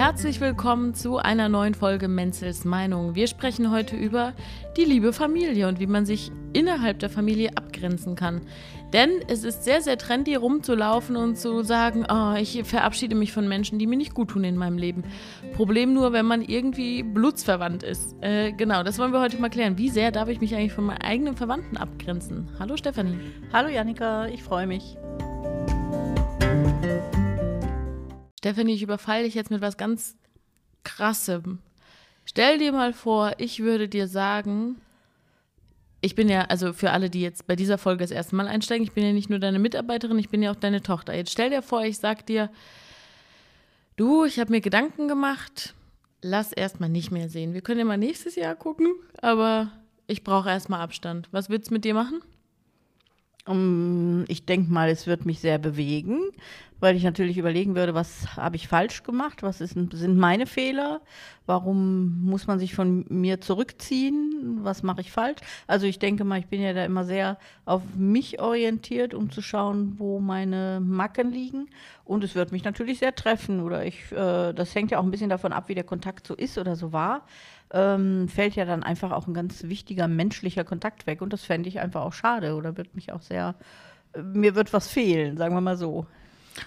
Herzlich willkommen zu einer neuen Folge Menzels Meinung. Wir sprechen heute über die liebe Familie und wie man sich innerhalb der Familie abgrenzen kann. Denn es ist sehr, sehr trendy rumzulaufen und zu sagen, oh, ich verabschiede mich von Menschen, die mir nicht gut tun in meinem Leben. Problem nur, wenn man irgendwie blutsverwandt ist. Äh, genau, das wollen wir heute mal klären. Wie sehr darf ich mich eigentlich von meinen eigenen Verwandten abgrenzen? Hallo Stefanie. Hallo Janika, ich freue mich. Stefanie, ich überfalle dich jetzt mit was ganz Krassem. Stell dir mal vor, ich würde dir sagen, ich bin ja, also für alle, die jetzt bei dieser Folge das erste Mal einsteigen, ich bin ja nicht nur deine Mitarbeiterin, ich bin ja auch deine Tochter. Jetzt stell dir vor, ich sag dir, du, ich habe mir Gedanken gemacht, lass erstmal nicht mehr sehen. Wir können ja mal nächstes Jahr gucken, aber ich brauche erstmal Abstand. Was willst du mit dir machen? Um, ich denke mal, es wird mich sehr bewegen, weil ich natürlich überlegen würde, was habe ich falsch gemacht, was ist, sind meine Fehler, warum muss man sich von mir zurückziehen, was mache ich falsch. Also ich denke mal, ich bin ja da immer sehr auf mich orientiert, um zu schauen, wo meine Macken liegen. Und es wird mich natürlich sehr treffen oder ich, äh, das hängt ja auch ein bisschen davon ab, wie der Kontakt so ist oder so war. Ähm, fällt ja dann einfach auch ein ganz wichtiger menschlicher Kontakt weg und das fände ich einfach auch schade oder wird mich auch sehr, mir wird was fehlen, sagen wir mal so.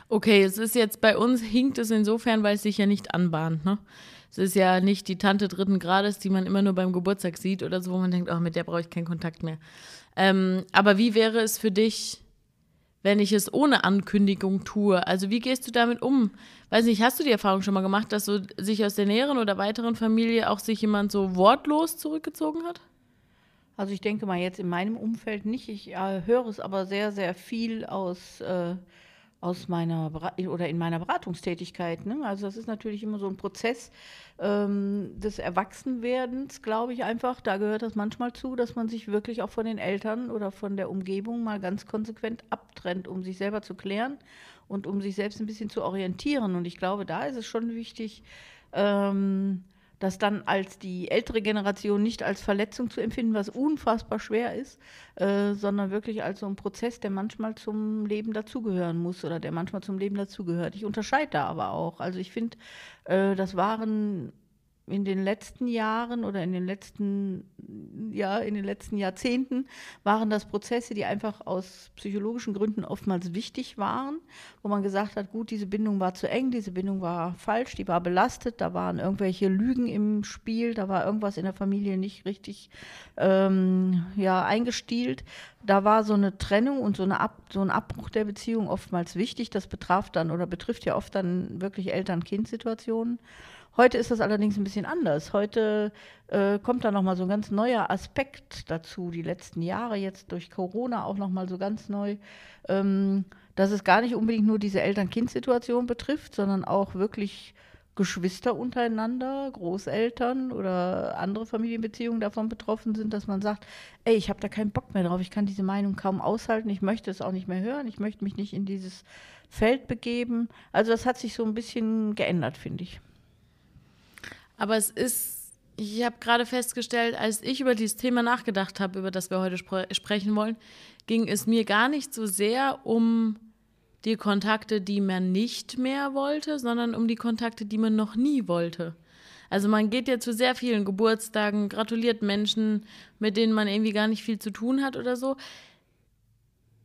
Okay, es ist jetzt bei uns hinkt es insofern, weil es sich ja nicht anbahnt, ne? Es ist ja nicht die Tante dritten Grades, die man immer nur beim Geburtstag sieht oder so, wo man denkt, oh, mit der brauche ich keinen Kontakt mehr. Ähm, aber wie wäre es für dich, wenn ich es ohne Ankündigung tue? Also wie gehst du damit um? Weiß nicht, hast du die Erfahrung schon mal gemacht, dass so sich aus der näheren oder weiteren Familie auch sich jemand so wortlos zurückgezogen hat? Also ich denke mal jetzt in meinem Umfeld nicht. Ich äh, höre es aber sehr, sehr viel aus äh, aus meiner oder in meiner Beratungstätigkeit. Ne? Also das ist natürlich immer so ein Prozess ähm, des Erwachsenwerdens, glaube ich einfach. Da gehört das manchmal zu, dass man sich wirklich auch von den Eltern oder von der Umgebung mal ganz konsequent abtrennt, um sich selber zu klären und um sich selbst ein bisschen zu orientieren. Und ich glaube, da ist es schon wichtig, ähm, das dann als die ältere Generation nicht als Verletzung zu empfinden, was unfassbar schwer ist, äh, sondern wirklich als so ein Prozess, der manchmal zum Leben dazugehören muss oder der manchmal zum Leben dazugehört. Ich unterscheide da aber auch. Also ich finde, äh, das waren in den letzten Jahren oder in den letzten, ja, in den letzten Jahrzehnten waren das Prozesse, die einfach aus psychologischen Gründen oftmals wichtig waren, wo man gesagt hat, gut, diese Bindung war zu eng, diese Bindung war falsch, die war belastet, da waren irgendwelche Lügen im Spiel, da war irgendwas in der Familie nicht richtig ähm, ja, eingestielt. Da war so eine Trennung und so, eine Ab, so ein Abbruch der Beziehung oftmals wichtig. Das betraf dann oder betrifft ja oft dann wirklich Eltern-Kind-Situationen. Heute ist das allerdings ein bisschen anders. Heute äh, kommt da nochmal so ein ganz neuer Aspekt dazu, die letzten Jahre jetzt durch Corona auch nochmal so ganz neu, ähm, dass es gar nicht unbedingt nur diese Eltern-Kind-Situation betrifft, sondern auch wirklich Geschwister untereinander, Großeltern oder andere Familienbeziehungen davon betroffen sind, dass man sagt, ey, ich habe da keinen Bock mehr drauf, ich kann diese Meinung kaum aushalten, ich möchte es auch nicht mehr hören, ich möchte mich nicht in dieses Feld begeben. Also das hat sich so ein bisschen geändert, finde ich. Aber es ist, ich habe gerade festgestellt, als ich über dieses Thema nachgedacht habe, über das wir heute spre sprechen wollen, ging es mir gar nicht so sehr um die Kontakte, die man nicht mehr wollte, sondern um die Kontakte, die man noch nie wollte. Also man geht ja zu sehr vielen Geburtstagen, gratuliert Menschen, mit denen man irgendwie gar nicht viel zu tun hat oder so,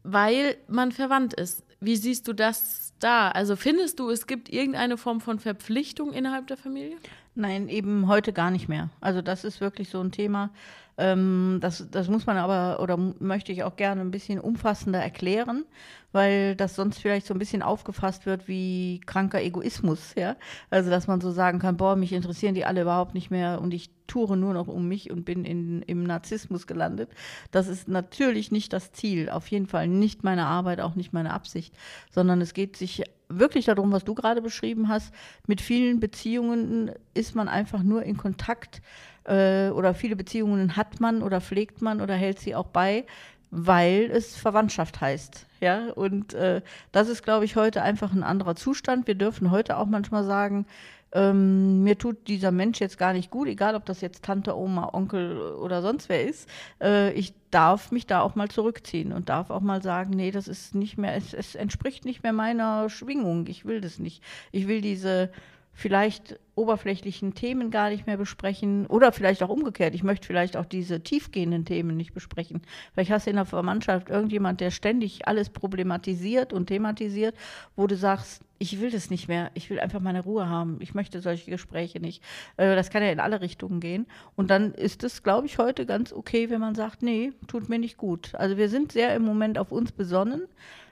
weil man verwandt ist. Wie siehst du das da? Also findest du, es gibt irgendeine Form von Verpflichtung innerhalb der Familie? Nein, eben heute gar nicht mehr. Also das ist wirklich so ein Thema. Ähm, das, das muss man aber oder möchte ich auch gerne ein bisschen umfassender erklären, weil das sonst vielleicht so ein bisschen aufgefasst wird wie kranker Egoismus, ja. Also dass man so sagen kann, boah, mich interessieren die alle überhaupt nicht mehr und ich toure nur noch um mich und bin in, im Narzissmus gelandet. Das ist natürlich nicht das Ziel, auf jeden Fall nicht meine Arbeit, auch nicht meine Absicht, sondern es geht sich wirklich darum, was du gerade beschrieben hast. Mit vielen Beziehungen ist man einfach nur in Kontakt äh, oder viele Beziehungen hat man oder pflegt man oder hält sie auch bei, weil es Verwandtschaft heißt. Ja, und äh, das ist, glaube ich, heute einfach ein anderer Zustand. Wir dürfen heute auch manchmal sagen, ähm, mir tut dieser Mensch jetzt gar nicht gut, egal ob das jetzt Tante, Oma, Onkel oder sonst wer ist. Äh, ich darf mich da auch mal zurückziehen und darf auch mal sagen, nee, das ist nicht mehr, es, es entspricht nicht mehr meiner Schwingung. Ich will das nicht. Ich will diese vielleicht oberflächlichen Themen gar nicht mehr besprechen oder vielleicht auch umgekehrt. Ich möchte vielleicht auch diese tiefgehenden Themen nicht besprechen. Vielleicht hast du in der Verwandtschaft irgendjemand, der ständig alles problematisiert und thematisiert, wo du sagst, ich will das nicht mehr, ich will einfach meine Ruhe haben, ich möchte solche Gespräche nicht. Äh, das kann ja in alle Richtungen gehen. Und dann ist es, glaube ich, heute ganz okay, wenn man sagt, nee, tut mir nicht gut. Also wir sind sehr im Moment auf uns besonnen.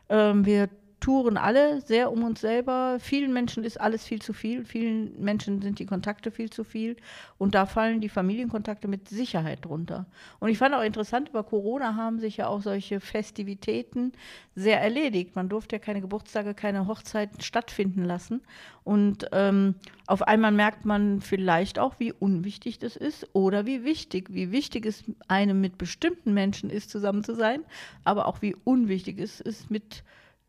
Ähm, wir touren alle sehr um uns selber. Vielen Menschen ist alles viel zu viel. Vielen Menschen sind die Kontakte viel zu viel. Und da fallen die Familienkontakte mit Sicherheit drunter. Und ich fand auch interessant, über Corona haben sich ja auch solche Festivitäten sehr erledigt. Man durfte ja keine Geburtstage, keine Hochzeiten stattfinden lassen. Und ähm, auf einmal merkt man vielleicht auch, wie unwichtig das ist oder wie wichtig, wie wichtig es einem mit bestimmten Menschen ist, zusammen zu sein, aber auch wie unwichtig es ist, mit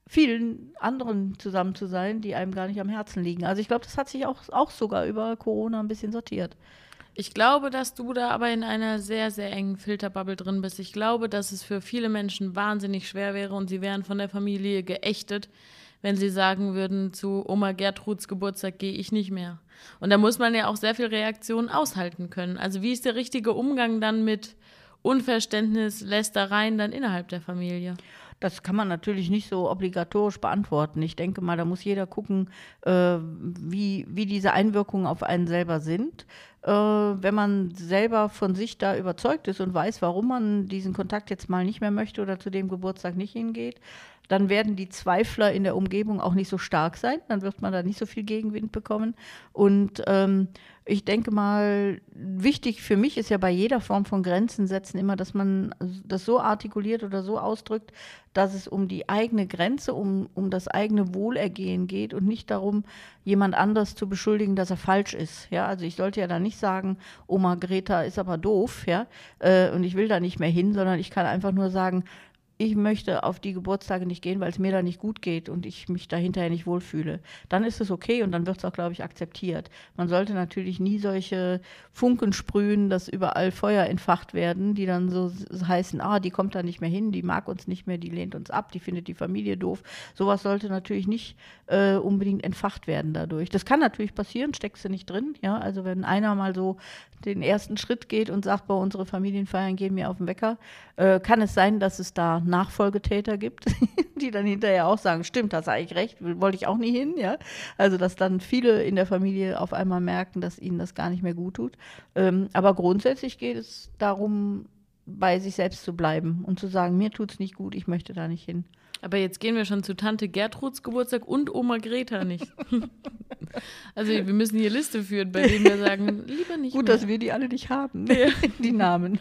vielen anderen zusammen zu sein, die einem gar nicht am Herzen liegen. Also ich glaube, das hat sich auch, auch sogar über Corona ein bisschen sortiert. Ich glaube, dass du da aber in einer sehr, sehr engen Filterbubble drin bist. Ich glaube, dass es für viele Menschen wahnsinnig schwer wäre und sie wären von der Familie geächtet, wenn sie sagen würden, zu Oma Gertruds Geburtstag gehe ich nicht mehr. Und da muss man ja auch sehr viel Reaktionen aushalten können. Also wie ist der richtige Umgang dann mit Unverständnis, Lästereien dann innerhalb der Familie? Das kann man natürlich nicht so obligatorisch beantworten. Ich denke mal, da muss jeder gucken, äh, wie, wie diese Einwirkungen auf einen selber sind. Äh, wenn man selber von sich da überzeugt ist und weiß, warum man diesen Kontakt jetzt mal nicht mehr möchte oder zu dem Geburtstag nicht hingeht, dann werden die Zweifler in der Umgebung auch nicht so stark sein, dann wird man da nicht so viel Gegenwind bekommen. Und ähm, ich denke mal, wichtig für mich ist ja bei jeder Form von Grenzen setzen immer, dass man das so artikuliert oder so ausdrückt, dass es um die eigene Grenze, um, um das eigene Wohlergehen geht und nicht darum, jemand anders zu beschuldigen, dass er falsch ist. Ja, also ich sollte ja da nicht sagen, Oma Greta ist aber doof, ja, äh, und ich will da nicht mehr hin, sondern ich kann einfach nur sagen, ich möchte auf die Geburtstage nicht gehen, weil es mir da nicht gut geht und ich mich da hinterher nicht wohlfühle. Dann ist es okay und dann wird es auch, glaube ich, akzeptiert. Man sollte natürlich nie solche Funken sprühen, dass überall Feuer entfacht werden, die dann so heißen, ah, die kommt da nicht mehr hin, die mag uns nicht mehr, die lehnt uns ab, die findet die Familie doof. Sowas sollte natürlich nicht äh, unbedingt entfacht werden dadurch. Das kann natürlich passieren, steckst du nicht drin. Ja, also wenn einer mal so den ersten Schritt geht und sagt, bei unsere Familienfeiern gehen mir auf den Wecker, äh, kann es sein, dass es da Nachfolgetäter gibt, die dann hinterher auch sagen, stimmt, hast eigentlich recht, wollte ich auch nie hin, ja. Also dass dann viele in der Familie auf einmal merken, dass ihnen das gar nicht mehr gut tut. Ähm, aber grundsätzlich geht es darum, bei sich selbst zu bleiben und zu sagen, mir tut es nicht gut, ich möchte da nicht hin. Aber jetzt gehen wir schon zu Tante Gertruds Geburtstag und Oma Greta nicht. also wir müssen hier Liste führen, bei denen wir sagen, lieber nicht. Gut, mehr. dass wir die alle nicht haben, ja. die Namen.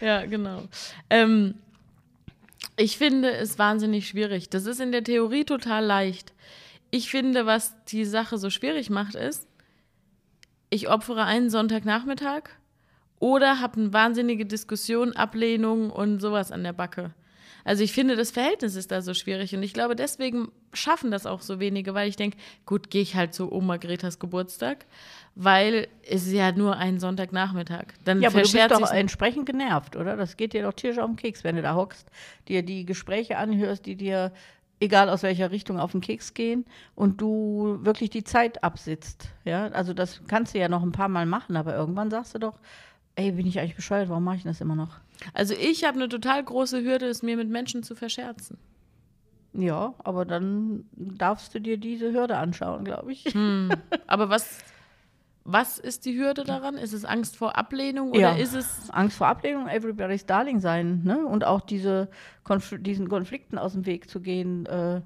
Ja, genau. Ähm, ich finde es wahnsinnig schwierig. Das ist in der Theorie total leicht. Ich finde, was die Sache so schwierig macht, ist, ich opfere einen Sonntagnachmittag oder habe eine wahnsinnige Diskussion, Ablehnung und sowas an der Backe. Also ich finde, das Verhältnis ist da so schwierig und ich glaube, deswegen schaffen das auch so wenige, weil ich denke, gut, gehe ich halt zu Oma Gretas Geburtstag, weil es ist ja nur ein Sonntagnachmittag. Dann ja, aber du bist doch entsprechend genervt, oder? Das geht dir doch tierisch auf den Keks, wenn du da hockst, dir die Gespräche anhörst, die dir egal aus welcher Richtung auf den Keks gehen und du wirklich die Zeit absitzt. Ja, also das kannst du ja noch ein paar Mal machen, aber irgendwann sagst du doch, ey, bin ich eigentlich bescheuert, warum mache ich das immer noch? Also ich habe eine total große Hürde, es mir mit Menschen zu verscherzen. Ja, aber dann darfst du dir diese Hürde anschauen, glaube ich. Hm. Aber was, was ist die Hürde daran? Ist es Angst vor Ablehnung oder ja, ist es Angst vor Ablehnung, everybody's darling sein, ne? Und auch diese Konf diesen Konflikten aus dem Weg zu gehen. Äh,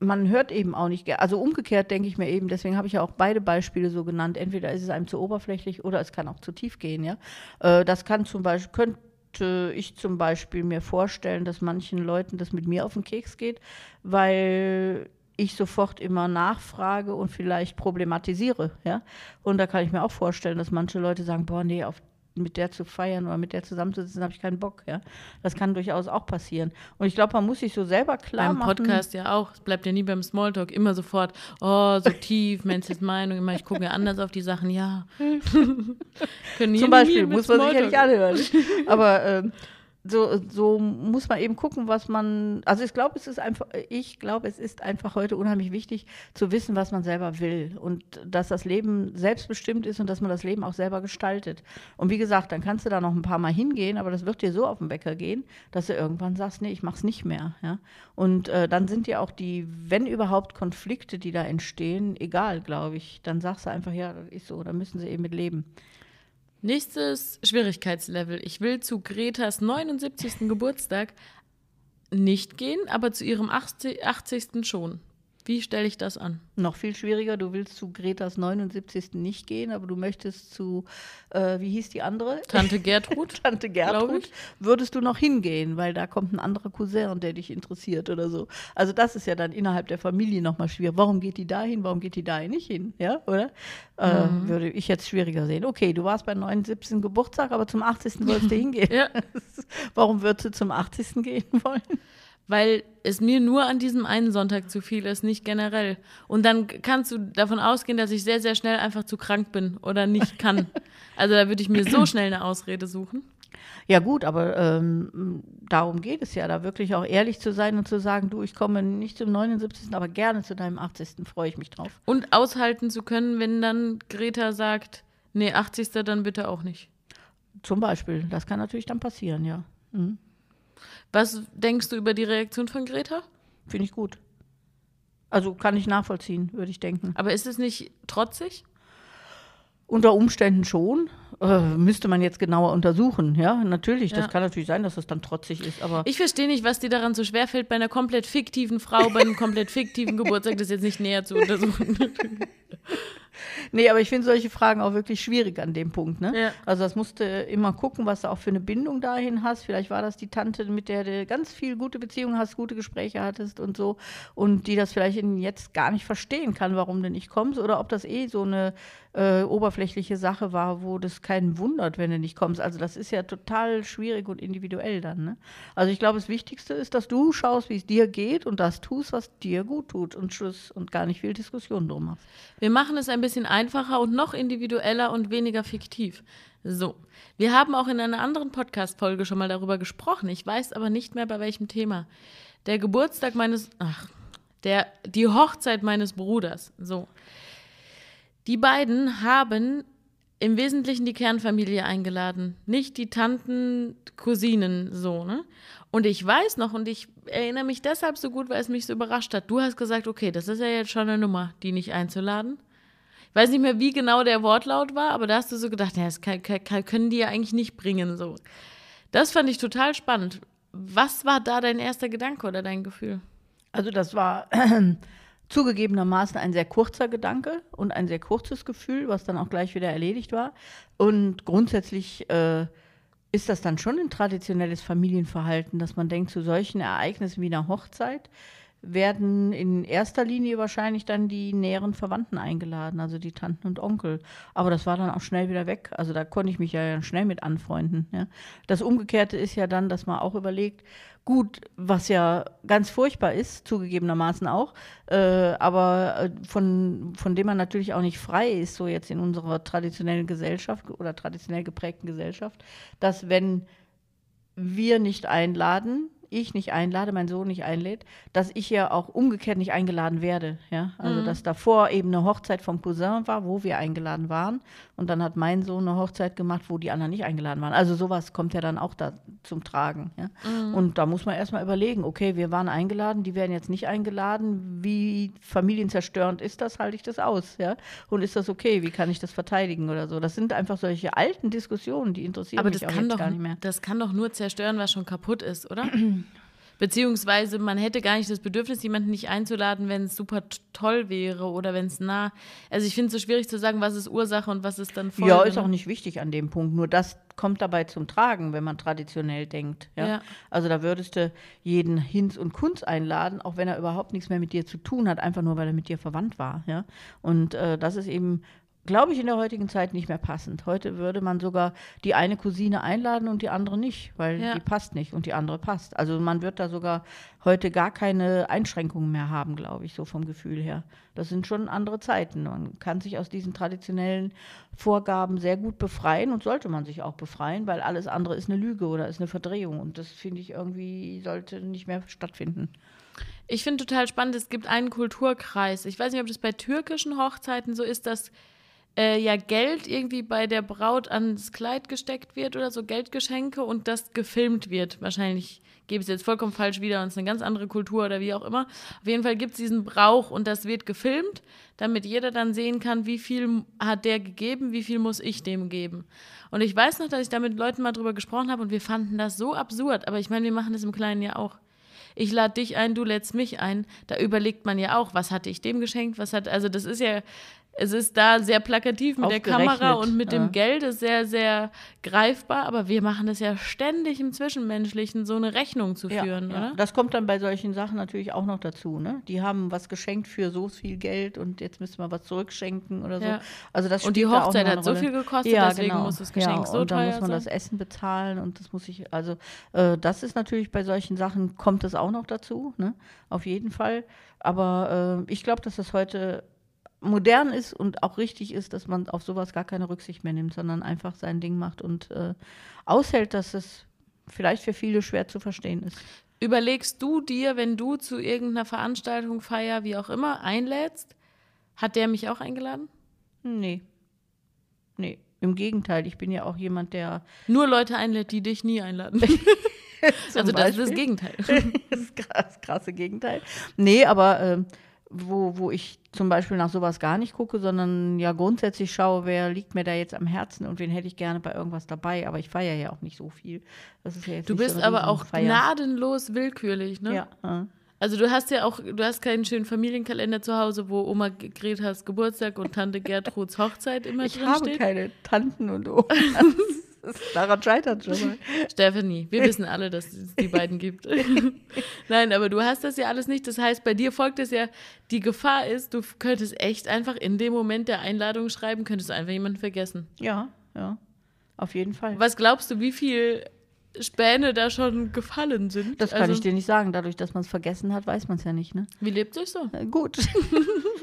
man hört eben auch nicht, also umgekehrt denke ich mir eben, deswegen habe ich ja auch beide Beispiele so genannt. Entweder ist es einem zu oberflächlich oder es kann auch zu tief gehen, ja. Äh, das kann zum Beispiel, könnte ich zum Beispiel mir vorstellen, dass manchen Leuten das mit mir auf den Keks geht, weil ich sofort immer nachfrage und vielleicht problematisiere, ja. Und da kann ich mir auch vorstellen, dass manche Leute sagen, boah, nee, auf mit der zu feiern oder mit der zusammenzusitzen, habe ich keinen Bock. Ja? Das kann durchaus auch passieren. Und ich glaube, man muss sich so selber klar beim machen. Beim Podcast ja auch. Es bleibt ja nie beim Smalltalk. Immer sofort, oh, so tief, Menschens Meinung. Immer, ich gucke ja anders auf die Sachen. Ja. Zum Beispiel, muss man sich ja nicht anhören. Aber ähm, so, so muss man eben gucken, was man. Also ich glaube, es ist einfach, ich glaube, es ist einfach heute unheimlich wichtig zu wissen, was man selber will und dass das Leben selbstbestimmt ist und dass man das Leben auch selber gestaltet. Und wie gesagt, dann kannst du da noch ein paar Mal hingehen, aber das wird dir so auf den Wecker gehen, dass du irgendwann sagst, nee, ich mach's nicht mehr. Ja? Und äh, dann sind dir auch die, wenn überhaupt Konflikte, die da entstehen, egal, glaube ich. Dann sagst du einfach, ja, das ist so, da müssen sie eben mit leben. Nächstes Schwierigkeitslevel. Ich will zu Gretas 79. Geburtstag nicht gehen, aber zu ihrem 80. schon. Wie stelle ich das an? Noch viel schwieriger, du willst zu Gretas 79. nicht gehen, aber du möchtest zu, äh, wie hieß die andere? Tante Gertrud. Tante Gertrud. Würdest du noch hingehen, weil da kommt ein anderer Cousin, der dich interessiert oder so. Also das ist ja dann innerhalb der Familie nochmal schwierig. Warum geht die da hin, warum geht die da nicht hin? Ja, oder? Äh, mhm. Würde ich jetzt schwieriger sehen. Okay, du warst beim 79. Geburtstag, aber zum 80. wolltest du hingehen. ja. Warum würdest du zum 80. gehen wollen? Weil es mir nur an diesem einen Sonntag zu viel ist, nicht generell. Und dann kannst du davon ausgehen, dass ich sehr, sehr schnell einfach zu krank bin oder nicht kann. also da würde ich mir so schnell eine Ausrede suchen. Ja gut, aber ähm, darum geht es ja, da wirklich auch ehrlich zu sein und zu sagen, du, ich komme nicht zum 79., aber gerne zu deinem 80. freue ich mich drauf. Und aushalten zu können, wenn dann Greta sagt, nee, 80. dann bitte auch nicht. Zum Beispiel, das kann natürlich dann passieren, ja. Mhm. Was denkst du über die Reaktion von Greta? Finde ich gut. Also kann ich nachvollziehen, würde ich denken. Aber ist es nicht trotzig? Unter Umständen schon. Äh, müsste man jetzt genauer untersuchen, ja, natürlich. Das ja. kann natürlich sein, dass das dann trotzig ist, aber. Ich verstehe nicht, was dir daran so schwerfällt, bei einer komplett fiktiven Frau, bei einem komplett fiktiven Geburtstag das jetzt nicht näher zu untersuchen. Nee, aber ich finde solche Fragen auch wirklich schwierig an dem Punkt. Ne? Ja. Also das musst du immer gucken, was du auch für eine Bindung dahin hast. Vielleicht war das die Tante, mit der du ganz viel gute Beziehungen hast, gute Gespräche hattest und so. Und die das vielleicht jetzt gar nicht verstehen kann, warum du nicht kommst. Oder ob das eh so eine äh, oberflächliche Sache war, wo das keinen wundert, wenn du nicht kommst. Also das ist ja total schwierig und individuell dann. Ne? Also ich glaube, das Wichtigste ist, dass du schaust, wie es dir geht und das tust, was dir gut tut und Schluss und gar nicht viel Diskussion drum hast. Wir machen es ein bisschen einfacher und noch individueller und weniger fiktiv. So, wir haben auch in einer anderen Podcast-Folge schon mal darüber gesprochen. Ich weiß aber nicht mehr bei welchem Thema. Der Geburtstag meines, ach, der, die Hochzeit meines Bruders. So. Die beiden haben im Wesentlichen die Kernfamilie eingeladen, nicht die Tanten, Cousinen, so, ne? Und ich weiß noch, und ich erinnere mich deshalb so gut, weil es mich so überrascht hat. Du hast gesagt, okay, das ist ja jetzt schon eine Nummer, die nicht einzuladen. Ich weiß nicht mehr, wie genau der Wortlaut war, aber da hast du so gedacht, ja, das kann, kann, können die ja eigentlich nicht bringen, so. Das fand ich total spannend. Was war da dein erster Gedanke oder dein Gefühl? Also, das war zugegebenermaßen ein sehr kurzer Gedanke und ein sehr kurzes Gefühl, was dann auch gleich wieder erledigt war. Und grundsätzlich äh, ist das dann schon ein traditionelles Familienverhalten, dass man denkt, zu solchen Ereignissen wie einer Hochzeit werden in erster Linie wahrscheinlich dann die näheren Verwandten eingeladen, also die Tanten und Onkel. Aber das war dann auch schnell wieder weg. Also da konnte ich mich ja schnell mit anfreunden. Ja. Das Umgekehrte ist ja dann, dass man auch überlegt, gut, was ja ganz furchtbar ist, zugegebenermaßen auch, äh, aber äh, von, von dem man natürlich auch nicht frei ist, so jetzt in unserer traditionellen Gesellschaft oder traditionell geprägten Gesellschaft, dass wenn wir nicht einladen, ich nicht einlade, mein Sohn nicht einlädt, dass ich ja auch umgekehrt nicht eingeladen werde. Ja? Also, mhm. dass davor eben eine Hochzeit vom Cousin war, wo wir eingeladen waren. Und dann hat mein Sohn eine Hochzeit gemacht, wo die anderen nicht eingeladen waren. Also, sowas kommt ja dann auch da zum Tragen. Ja? Mhm. Und da muss man erstmal überlegen, okay, wir waren eingeladen, die werden jetzt nicht eingeladen. Wie familienzerstörend ist das? Halte ich das aus? Ja? Und ist das okay? Wie kann ich das verteidigen oder so? Das sind einfach solche alten Diskussionen, die interessieren Aber mich auch jetzt doch, gar nicht mehr. Das kann doch nur zerstören, was schon kaputt ist, oder? Beziehungsweise man hätte gar nicht das Bedürfnis, jemanden nicht einzuladen, wenn es super toll wäre oder wenn es nah. Also ich finde es so schwierig zu sagen, was ist Ursache und was ist dann Folge. Ja, ist ne? auch nicht wichtig an dem Punkt. Nur das kommt dabei zum Tragen, wenn man traditionell denkt. Ja? ja. Also da würdest du jeden Hinz und Kunz einladen, auch wenn er überhaupt nichts mehr mit dir zu tun hat, einfach nur weil er mit dir verwandt war. Ja? Und äh, das ist eben glaube ich, in der heutigen Zeit nicht mehr passend. Heute würde man sogar die eine Cousine einladen und die andere nicht, weil Ja. die passt nicht und die andere passt. Also man wird da sogar heute gar keine Einschränkungen mehr haben, glaube ich, so vom Gefühl her. Das sind schon andere Zeiten. Man kann sich aus diesen traditionellen Vorgaben sehr gut befreien und sollte man sich auch befreien, weil alles andere ist eine Lüge oder ist eine Verdrehung. Und das finde ich irgendwie sollte nicht mehr stattfinden. Ich finde total spannend, es gibt einen Kulturkreis. Ich weiß nicht, ob das bei türkischen Hochzeiten so ist, dass äh, ja Geld irgendwie bei der Braut ans Kleid gesteckt wird oder so Geldgeschenke und das gefilmt wird. Wahrscheinlich gebe ich es jetzt vollkommen falsch wieder und es ist eine ganz andere Kultur oder wie auch immer. Auf jeden Fall gibt es diesen Brauch und das wird gefilmt, damit jeder dann sehen kann, wie viel hat der gegeben, wie viel muss ich dem geben. Und ich weiß noch, dass ich da mit Leuten mal drüber gesprochen habe und wir fanden das so absurd. Aber ich meine, wir machen das im Kleinen ja auch ich lade dich ein, du lädst mich ein. Da überlegt man ja auch, was hatte ich dem geschenkt, was hat, also das ist ja, es ist da sehr plakativ mit der Kamera und mit ja. dem Geld ist sehr, sehr greifbar, aber wir machen es ja ständig im Zwischenmenschlichen, so eine Rechnung zu führen, oder? Das kommt dann bei solchen Sachen natürlich auch noch dazu. Ne? Die haben was geschenkt für so viel Geld und jetzt müssen wir was zurückschenken oder so. Ja. Also das Und die Hochzeit hat so viel gekostet, ja, deswegen genau. muss das Geschenk ja, so und dann teuer muss man sein. das Essen bezahlen und das muss ich, also äh, das ist natürlich bei solchen Sachen, kommt das auch noch dazu, ne? auf jeden Fall. Aber äh, ich glaube, dass das heute modern ist und auch richtig ist, dass man auf sowas gar keine Rücksicht mehr nimmt, sondern einfach sein Ding macht und äh, aushält, dass es vielleicht für viele schwer zu verstehen ist. Überlegst du dir, wenn du zu irgendeiner Veranstaltung, Feier, wie auch immer, einlädst, hat der mich auch eingeladen? Nee. Nee. Im Gegenteil, ich bin ja auch jemand, der. Nur Leute einlädt, die dich nie einladen. Also das ist das Beispiel- Gegenteil. das ist krass, das krasse Gegenteil. Nee, aber ähm, wo, wo ich zum Beispiel nach sowas gar nicht gucke, sondern ja grundsätzlich schaue, wer liegt mir da jetzt am Herzen und wen hätte ich gerne bei irgendwas dabei. Aber ich feiere ja auch nicht so viel. Das ist ja jetzt Du bist so aber auch Riesenfeier. gnadenlos willkürlich, ne? Ja. Also du hast ja auch, du hast keinen schönen Familienkalender zu Hause, wo Oma Gretas Geburtstag und Tante Gertruds Hochzeit immer ich drin habe steht. keine Tanten und Omas. Daran scheitert schon mal. Stephanie, wir wissen alle, dass es die beiden gibt. Nein, aber du hast das ja alles nicht. Das heißt, bei dir folgt es ja, die Gefahr ist, du könntest echt einfach in dem Moment der Einladung schreiben, könntest du einfach jemanden vergessen. Ja, ja. Auf jeden Fall. Was glaubst du, wie viel Späne da schon gefallen sind? Das kann also, ich dir nicht sagen. Dadurch, dass man es vergessen hat, weiß man es ja nicht, ne? Wie lebt euch so? Äh, Gut.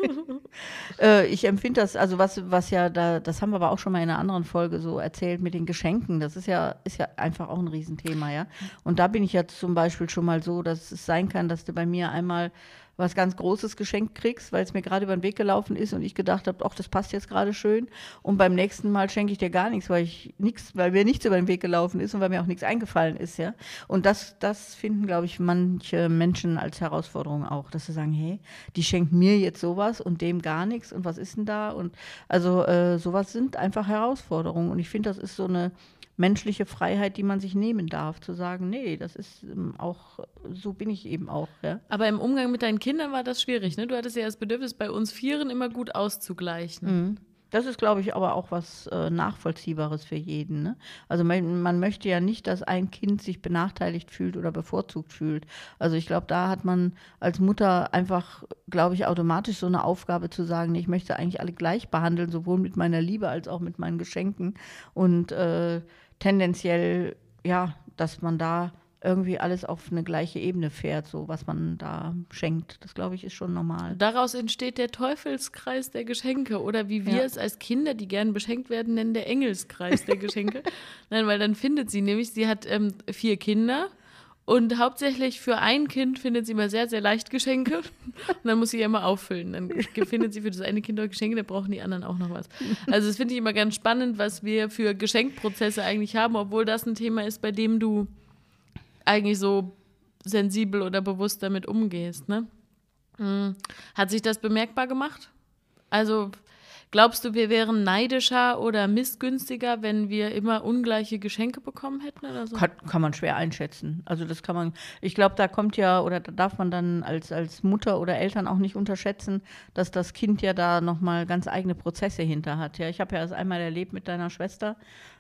äh, ich empfinde das, also was, was ja da, das haben wir aber auch schon mal in einer anderen Folge so erzählt mit den Geschenken. Das ist ja, ist ja einfach auch ein Riesenthema, ja. Und da bin ich ja zum Beispiel schon mal so, dass es sein kann, dass du bei mir einmal was ganz Großes geschenkt kriegst, weil es mir gerade über den Weg gelaufen ist und ich gedacht habe, ach, das passt jetzt gerade schön. Und beim nächsten Mal schenke ich dir gar nichts, weil ich nichts, weil mir nichts über den Weg gelaufen ist und weil mir auch nichts eingefallen ist, ja. Und das, das finden, glaube ich, manche Menschen als Herausforderung auch, dass sie sagen, hey, die schenkt mir jetzt sowas und dem gar nichts und was ist denn da? Und also äh, sowas sind einfach Herausforderungen. Und ich finde, das ist so eine menschliche Freiheit, die man sich nehmen darf, zu sagen, nee, das ist ähm, auch, so bin ich eben auch, ja. Aber im Umgang mit deinen Kindern war das schwierig, ne? Du hattest ja das Bedürfnis, bei uns Vieren immer gut auszugleichen. Mhm. Das ist, glaube ich, aber auch was äh, Nachvollziehbares für jeden. Ne? Also man, man möchte ja nicht, dass ein Kind sich benachteiligt fühlt oder bevorzugt fühlt. Also ich glaube, da hat man als Mutter einfach, glaube ich, automatisch so eine Aufgabe zu sagen, ich möchte eigentlich alle gleich behandeln, sowohl mit meiner Liebe als auch mit meinen Geschenken. Und äh, tendenziell, ja, dass man da irgendwie alles auf eine gleiche Ebene fährt, so was man da schenkt. Das, glaube ich, ist schon normal. Daraus entsteht der Teufelskreis der Geschenke oder wie wir Ja. es als Kinder, die gern beschenkt werden, nennen, der Engelskreis der Geschenke. Nein, weil dann findet sie nämlich, sie hat ähm, vier Kinder und hauptsächlich für ein Kind findet sie immer sehr, sehr leicht Geschenke und dann muss sie ja immer auffüllen. Dann findet sie für das eine Kind auch Geschenke, dann brauchen die anderen auch noch was. Also das finde ich immer ganz spannend, was wir für Geschenkprozesse eigentlich haben, obwohl das ein Thema ist, bei dem du eigentlich so sensibel oder bewusst damit umgehst, ne? Hm. Hat sich das bemerkbar gemacht? Also glaubst du, wir wären neidischer oder missgünstiger, wenn wir immer ungleiche Geschenke bekommen hätten oder so? Kann, kann man schwer einschätzen. Also das kann man, ich glaube, da kommt ja, oder da darf man dann als, als Mutter oder Eltern auch nicht unterschätzen, dass das Kind ja da nochmal ganz eigene Prozesse hinter hat. Ja, ich habe ja das einmal erlebt mit deiner Schwester,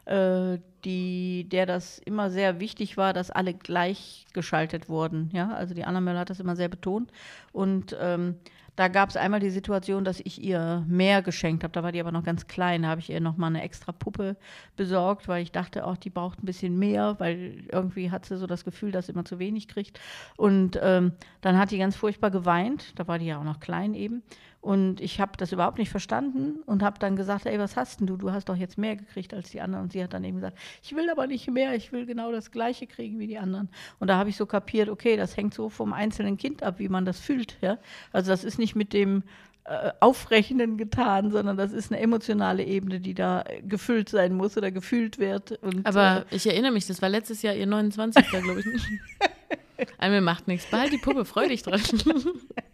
äh, die, der das immer sehr wichtig war, dass alle gleichgeschaltet wurden. Ja, also die Anna Möller hat das immer sehr betont. Und ähm, Da gab es einmal die Situation, dass ich ihr mehr geschenkt habe. Da war die aber noch ganz klein. Da habe ich ihr nochmal eine extra Puppe besorgt, weil ich dachte, auch die braucht ein bisschen mehr, weil irgendwie hat sie so das Gefühl, dass sie immer zu wenig kriegt. Und ähm, dann hat die ganz furchtbar geweint. Da war die ja auch noch klein eben. Und ich habe das überhaupt nicht verstanden und habe dann gesagt, ey, was hast denn du? Du hast doch jetzt mehr gekriegt als die anderen. Und sie hat dann eben gesagt, ich will aber nicht mehr, ich will genau das Gleiche kriegen wie die anderen. Und da habe ich so kapiert, okay, das hängt so vom einzelnen Kind ab, wie man das fühlt. Ja? Also das ist nicht mit dem äh, Aufrechnen getan, sondern das ist eine emotionale Ebene, die da gefüllt sein muss oder gefühlt wird. Und, aber äh, ich erinnere mich, das war letztes Jahr ihr 29. glaube ich. Einmal macht nichts. Behalt die Puppe, freu dich dran.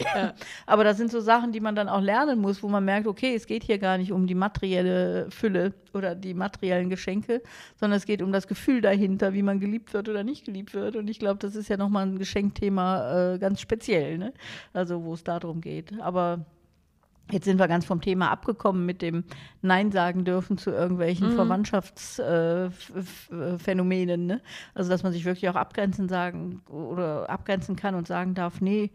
ja. Aber das sind so Sachen, die man dann auch lernen muss, wo man merkt, okay, es geht hier gar nicht um die materielle Fülle oder die materiellen Geschenke, sondern es geht um das Gefühl dahinter, wie man geliebt wird oder nicht geliebt wird. Und ich glaube, das ist ja nochmal ein Geschenkthema äh, ganz speziell, ne? also wo es darum geht. Aber Jetzt sind wir ganz vom Thema abgekommen mit dem Nein sagen dürfen zu irgendwelchen mhm. Verwandtschaftsphänomenen. Äh, ne? Also dass man sich wirklich auch abgrenzen sagen oder abgrenzen kann und sagen darf, nee,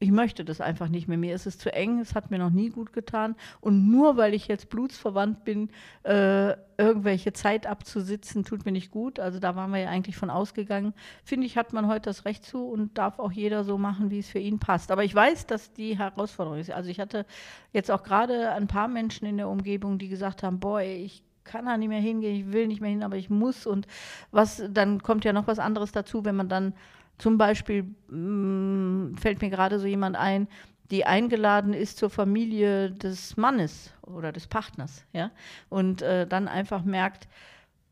ich möchte das einfach nicht mehr. Mir ist es zu eng, es hat mir noch nie gut getan. Und nur weil ich jetzt blutsverwandt bin, äh, irgendwelche Zeit abzusitzen, tut mir nicht gut. Also da waren wir ja eigentlich von ausgegangen. Finde ich, hat man heute das Recht zu und darf auch jeder so machen, wie es für ihn passt. Aber ich weiß, dass die Herausforderung ist. Also ich hatte jetzt auch gerade ein paar Menschen in der Umgebung, die gesagt haben, boah, ich kann da nicht mehr hingehen, ich will nicht mehr hin, aber ich muss. Und was, dann kommt ja noch was anderes dazu, wenn man dann zum Beispiel mh, mm, fällt mir gerade so jemand ein, die eingeladen ist zur Familie des Mannes oder des Partners, ja, und äh, dann einfach merkt,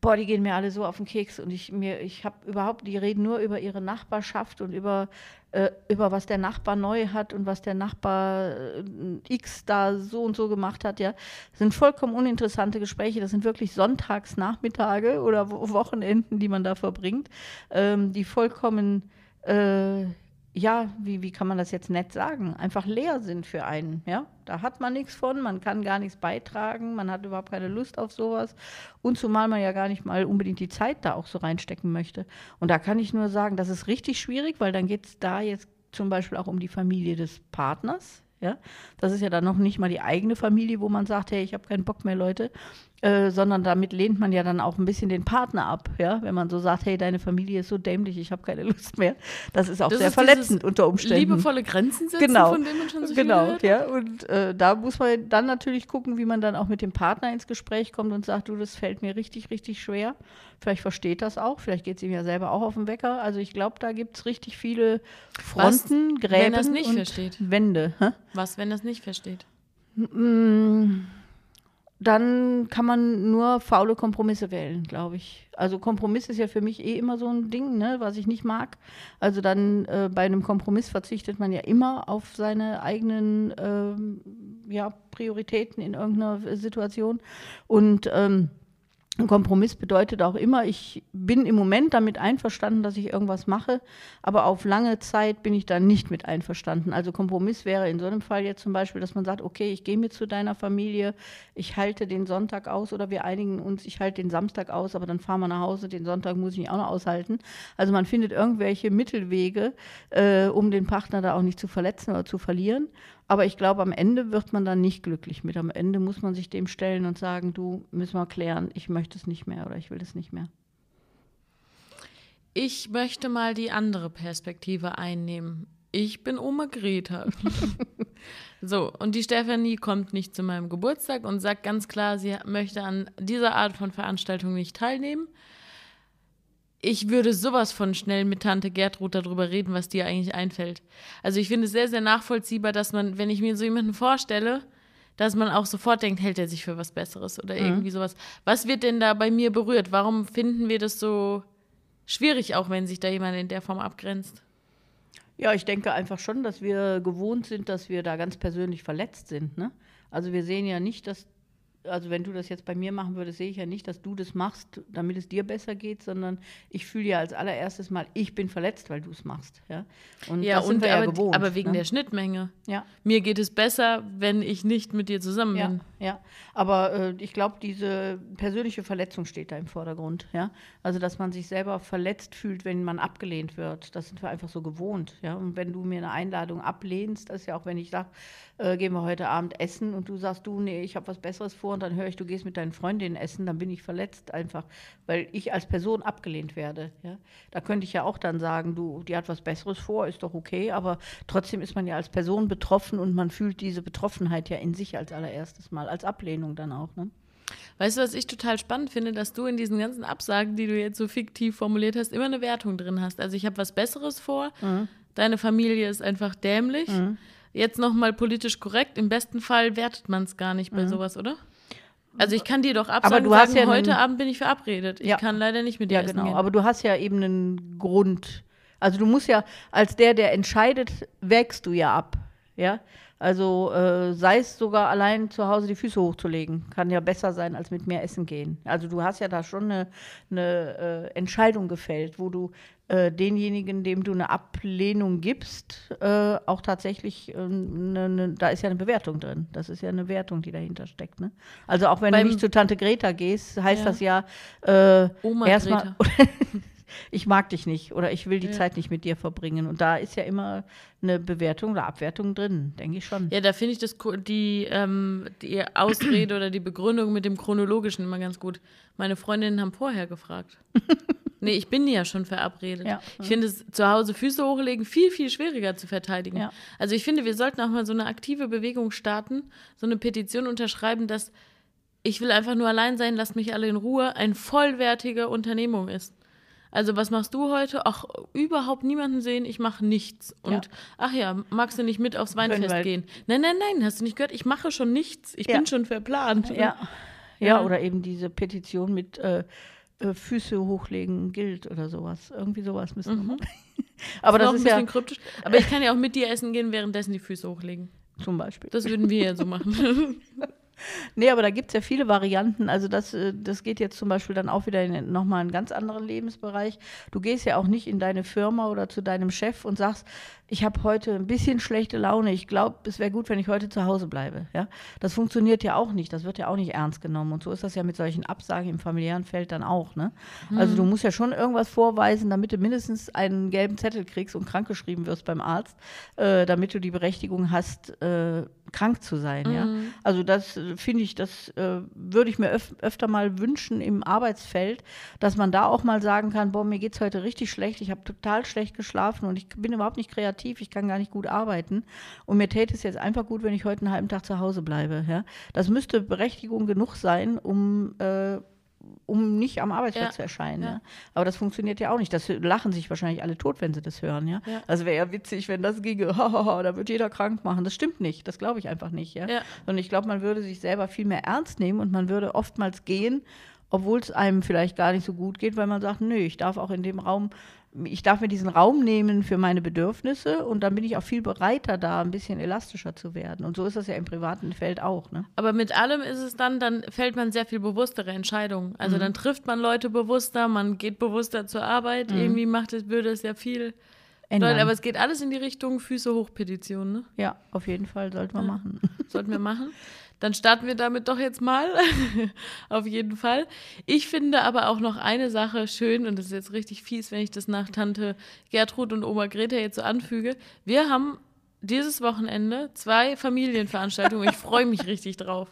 boah, die gehen mir alle so auf den Keks und ich mir, ich habe überhaupt, die reden nur über ihre Nachbarschaft und über, äh, über was der Nachbar neu hat und was der Nachbar äh, X da so und so gemacht hat, ja. Das sind vollkommen uninteressante Gespräche. Das sind wirklich Sonntagsnachmittage oder Wochenenden, die man da verbringt, ähm, die vollkommen äh, ja, wie, wie kann man das jetzt nett sagen, einfach leer sind für einen. Ja? Da hat man nichts von, man kann gar nichts beitragen, man hat überhaupt keine Lust auf sowas. Und zumal man ja gar nicht mal unbedingt die Zeit da auch so reinstecken möchte. Und da kann ich nur sagen, das ist richtig schwierig, weil dann geht es da jetzt zum Beispiel auch um die Familie des Partners. Ja? Das ist ja dann noch nicht mal die eigene Familie, wo man sagt, hey, ich habe keinen Bock mehr, Leute. Äh, sondern damit lehnt man ja dann auch ein bisschen den Partner ab, ja, wenn man so sagt, hey, deine Familie ist so dämlich, ich habe keine Lust mehr. Das ist auch das sehr ist verletzend unter Umständen. Liebevolle Grenzen setzen, genau. von denen man schon so Genau, ja, und äh, da muss man dann natürlich gucken, wie man dann auch mit dem Partner ins Gespräch kommt und sagt, du, das fällt mir richtig, richtig schwer. Vielleicht versteht das auch, vielleicht geht es ihm ja selber auch auf den Wecker. Also ich glaube, da gibt es richtig viele Fronten, Was, Gräben wenn das nicht und versteht? Wände. Hä? Was, wenn das nicht versteht? Mm dann kann man nur faule Kompromisse wählen, glaube ich. Also Kompromiss ist ja für mich eh immer so ein Ding, ne, was ich nicht mag. Also dann äh, bei einem Kompromiss verzichtet man ja immer auf seine eigenen ähm, ja, Prioritäten in irgendeiner Situation. Und ähm, ein Kompromiss bedeutet auch immer, ich bin im Moment damit einverstanden, dass ich irgendwas mache, aber auf lange Zeit bin ich da nicht mit einverstanden. Also Kompromiss wäre in so einem Fall jetzt zum Beispiel, dass man sagt, okay, ich gehe mit zu deiner Familie, ich halte den Sonntag aus oder wir einigen uns, ich halte den Samstag aus, aber dann fahren wir nach Hause, den Sonntag muss ich mich auch noch aushalten. Also man findet irgendwelche Mittelwege, äh, um den Partner da auch nicht zu verletzen oder zu verlieren. Aber ich glaube, am Ende wird man dann nicht glücklich mit. Am Ende muss man sich dem stellen und sagen, du, müssen wir klären, ich möchte es nicht mehr oder ich will es nicht mehr. Ich möchte mal die andere Perspektive einnehmen. Ich bin Oma Greta. so, und die Stefanie kommt nicht zu meinem Geburtstag und sagt ganz klar, sie möchte an dieser Art von Veranstaltung nicht teilnehmen ich würde sowas von schnell mit Tante Gertrud darüber reden, was dir eigentlich einfällt. Also ich finde es sehr, sehr nachvollziehbar, dass man, wenn ich mir so jemanden vorstelle, dass man auch sofort denkt, hält er sich für was Besseres oder mhm. irgendwie sowas. Was wird denn da bei mir berührt? Warum finden wir das so schwierig, auch wenn sich da jemand in der Form abgrenzt? Ja, ich denke einfach schon, dass wir gewohnt sind, dass wir da ganz persönlich verletzt sind. Ne? Also wir sehen ja nicht, dass also wenn du das jetzt bei mir machen würdest, sehe ich ja nicht, dass du das machst, damit es dir besser geht, sondern ich fühle ja als allererstes mal, ich bin verletzt, weil du es machst. Ja, und ja, das sind und, wir aber, ja gewohnt. Aber wegen ne? der Schnittmenge. Ja. Mir geht es besser, wenn ich nicht mit dir zusammen ja, bin. Ja, aber äh, ich glaube, diese persönliche Verletzung steht da im Vordergrund. Ja, also dass man sich selber verletzt fühlt, wenn man abgelehnt wird. Das sind wir einfach so gewohnt. Ja, und wenn du mir eine Einladung ablehnst, das ist ja auch, wenn ich sage, äh, gehen wir heute Abend essen und du sagst, du, nee, ich habe was Besseres vor und dann höre ich, du gehst mit deinen Freundinnen essen, dann bin ich verletzt einfach, weil ich als Person abgelehnt werde. Ja? Da könnte ich ja auch dann sagen, du, die hat was Besseres vor, ist doch okay, aber trotzdem ist man ja als Person betroffen und man fühlt diese Betroffenheit ja in sich als allererstes Mal, als Ablehnung dann auch. Ne? Weißt du, was ich total spannend finde, dass du in diesen ganzen Absagen, die du jetzt so fiktiv formuliert hast, immer eine Wertung drin hast. Also ich habe was Besseres vor, mhm. deine Familie ist einfach dämlich. Mhm jetzt nochmal politisch korrekt, im besten Fall wertet man es gar nicht bei mhm. sowas, oder? Also ich kann dir doch absagen, aber du hast sagen, ja heute einen, Abend bin ich verabredet. Ich ja. kann leider nicht mit dir ja, essen genau. Gehen. Aber du hast ja eben einen Grund. Also du musst ja, als der, der entscheidet, wägst du ja ab. Ja, also äh, sei es sogar allein zu Hause die Füße hochzulegen, kann ja besser sein, als mit mir essen gehen. Also du hast ja da schon eine, eine äh, Entscheidung gefällt, wo du äh, denjenigen, dem du eine Ablehnung gibst, äh, auch tatsächlich, äh, ne, ne, da ist ja eine Bewertung drin. Das ist ja eine Wertung, die dahinter steckt. Ne? Also auch wenn Beim du nicht zu Tante Greta gehst, heißt ja. das ja äh, erstmal. ich mag dich nicht oder ich will die ja. Zeit nicht mit dir verbringen. Und da ist ja immer eine Bewertung oder Abwertung drin, denke ich schon. Ja, da finde ich das, die, ähm, die Ausrede oder die Begründung mit dem Chronologischen immer ganz gut. Meine Freundinnen haben vorher gefragt. nee, ich bin ja schon verabredet. Ja. Ich finde es zu Hause Füße hochlegen viel, viel schwieriger zu verteidigen. Ja. Also ich finde, wir sollten auch mal so eine aktive Bewegung starten, so eine Petition unterschreiben, dass ich will einfach nur allein sein, lasst mich alle in Ruhe, eine vollwertige Unternehmung ist. Also, was machst du heute? Ach, überhaupt niemanden sehen, ich mache nichts. Und ja. ach ja, magst du nicht mit aufs Weinfest gehen? Nein, nein, nein, hast du nicht gehört? Ich mache schon nichts. Ich bin schon verplant. Ja. ja. ja. oder eben diese Petition mit äh, äh, Füße hochlegen gilt oder sowas. Irgendwie sowas müssen wir mhm. machen. Aber das, das ist, ist ein bisschen ja kryptisch. Aber ich kann ja auch mit dir essen gehen, währenddessen die Füße hochlegen. Zum Beispiel. Das würden wir ja so machen. Nee, aber da gibt es ja viele Varianten. Also das, äh, das geht jetzt zum Beispiel dann auch wieder in nochmal einen ganz anderen Lebensbereich. Du gehst ja auch nicht in deine Firma oder zu deinem Chef und sagst, ich habe heute ein bisschen schlechte Laune. Ich glaube, es wäre gut, wenn ich heute zu Hause bleibe. Ja? Das funktioniert ja auch nicht. Das wird ja auch nicht ernst genommen. Und so ist das ja mit solchen Absagen im familiären Feld dann auch. Ne? Mhm. Also du musst ja schon irgendwas vorweisen, damit du mindestens einen gelben Zettel kriegst und krankgeschrieben wirst beim Arzt, äh, damit du die Berechtigung hast, äh, krank zu sein. Mhm. Ja? Also das äh, finde ich, das äh, würde ich mir öf öfter mal wünschen im Arbeitsfeld, dass man da auch mal sagen kann, boah, mir geht es heute richtig schlecht, ich habe total schlecht geschlafen und ich bin überhaupt nicht kreativ kreativ, ich kann gar nicht gut arbeiten. Und mir täte es jetzt einfach gut, wenn ich heute einen halben Tag zu Hause bleibe. Ja? Das müsste Berechtigung genug sein, um äh, um nicht am Arbeitsplatz ja. zu erscheinen. Ja. Aber das funktioniert ja auch nicht. Das lachen sich wahrscheinlich alle tot, wenn sie das hören. Ja? Also wäre ja witzig, wenn das ginge. da wird jeder krank machen. Das stimmt nicht. Das glaube ich einfach nicht. Ja? Ja. Sondern ich glaube, man würde sich selber viel mehr ernst nehmen und man würde oftmals gehen, obwohl es einem vielleicht gar nicht so gut geht, weil man sagt, nö, ich darf auch in dem Raum ich darf mir diesen Raum nehmen für meine Bedürfnisse und dann bin ich auch viel bereiter, da ein bisschen elastischer zu werden. Und so ist das ja im privaten Feld auch. Ne? Aber mit allem ist es dann, dann fällt man sehr viel bewusstere Entscheidungen. Also mhm. dann trifft man Leute bewusster, man geht bewusster zur Arbeit. Mhm. Irgendwie macht es, würde es ja viel ändern. aber es geht alles in die Richtung Füße hoch Petition, ne? Ja, auf jeden Fall sollten wir ja. machen. Sollten wir machen. Dann starten wir damit doch jetzt mal. Auf jeden Fall. Ich finde aber auch noch eine Sache schön, und das ist jetzt richtig fies, wenn ich das nach Tante Gertrud und Oma Greta jetzt so anfüge. Wir haben dieses Wochenende zwei Familienveranstaltungen. Ich freue mich richtig drauf.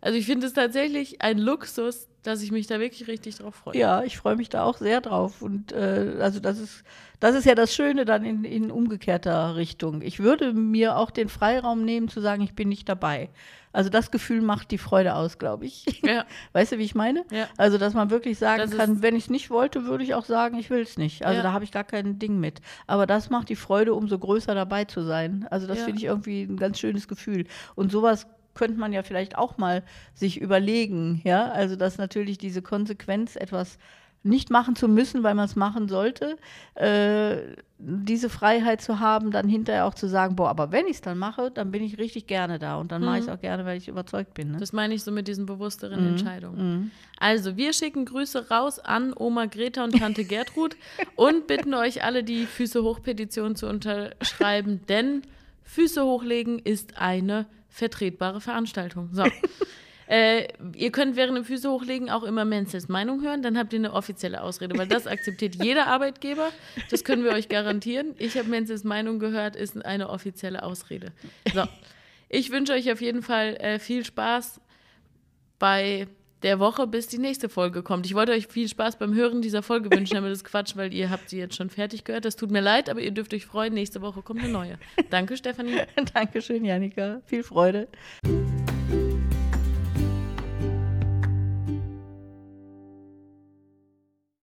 Also ich finde es tatsächlich ein Luxus, dass ich mich da wirklich richtig drauf freue. Ja, ich freue mich da auch sehr drauf. Und äh, also das ist, das ist ja das Schöne dann in, in umgekehrter Richtung. Ich würde mir auch den Freiraum nehmen zu sagen, ich bin nicht dabei. Also das Gefühl macht die Freude aus, glaube ich. Ja. Weißt du, wie ich meine? Ja. Also, dass man wirklich sagen das kann, wenn ich es nicht wollte, würde ich auch sagen, ich will es nicht. Also ja. da habe ich gar kein Ding mit. Aber das macht die Freude, umso größer dabei zu sein. Also das finde ich irgendwie ein ganz schönes Gefühl. Und sowas könnte man ja vielleicht auch mal sich überlegen, ja, also dass natürlich diese Konsequenz etwas nicht machen zu müssen, weil man es machen sollte, äh, diese Freiheit zu haben, dann hinterher auch zu sagen, boah, aber wenn ich es dann mache, dann bin ich richtig gerne da und dann mhm. mache ich es auch gerne, weil ich überzeugt bin. Ne? Das meine ich so mit diesen bewussteren mhm. Entscheidungen. Mhm. Also, wir schicken Grüße raus an Oma Greta und Tante Gertrud und bitten euch alle, die Füße hoch Petition zu unterschreiben, denn Füße hochlegen ist eine vertretbare Veranstaltung. So. Äh, ihr könnt während dem Füße hochlegen auch immer Menzels Meinung hören, dann habt ihr eine offizielle Ausrede, weil das akzeptiert jeder Arbeitgeber. Das können wir euch garantieren. Ich habe Menzels Meinung gehört, ist eine offizielle Ausrede. So. Ich wünsche euch auf jeden Fall äh, viel Spaß bei der Woche, bis die nächste Folge kommt. Ich wollte euch viel Spaß beim Hören dieser Folge wünschen, aber das ist Quatsch, weil ihr habt sie jetzt schon fertig gehört. Das tut mir leid, aber ihr dürft euch freuen. Nächste Woche kommt eine neue. Danke, Stefanie. Dankeschön, Janika. Viel Freude.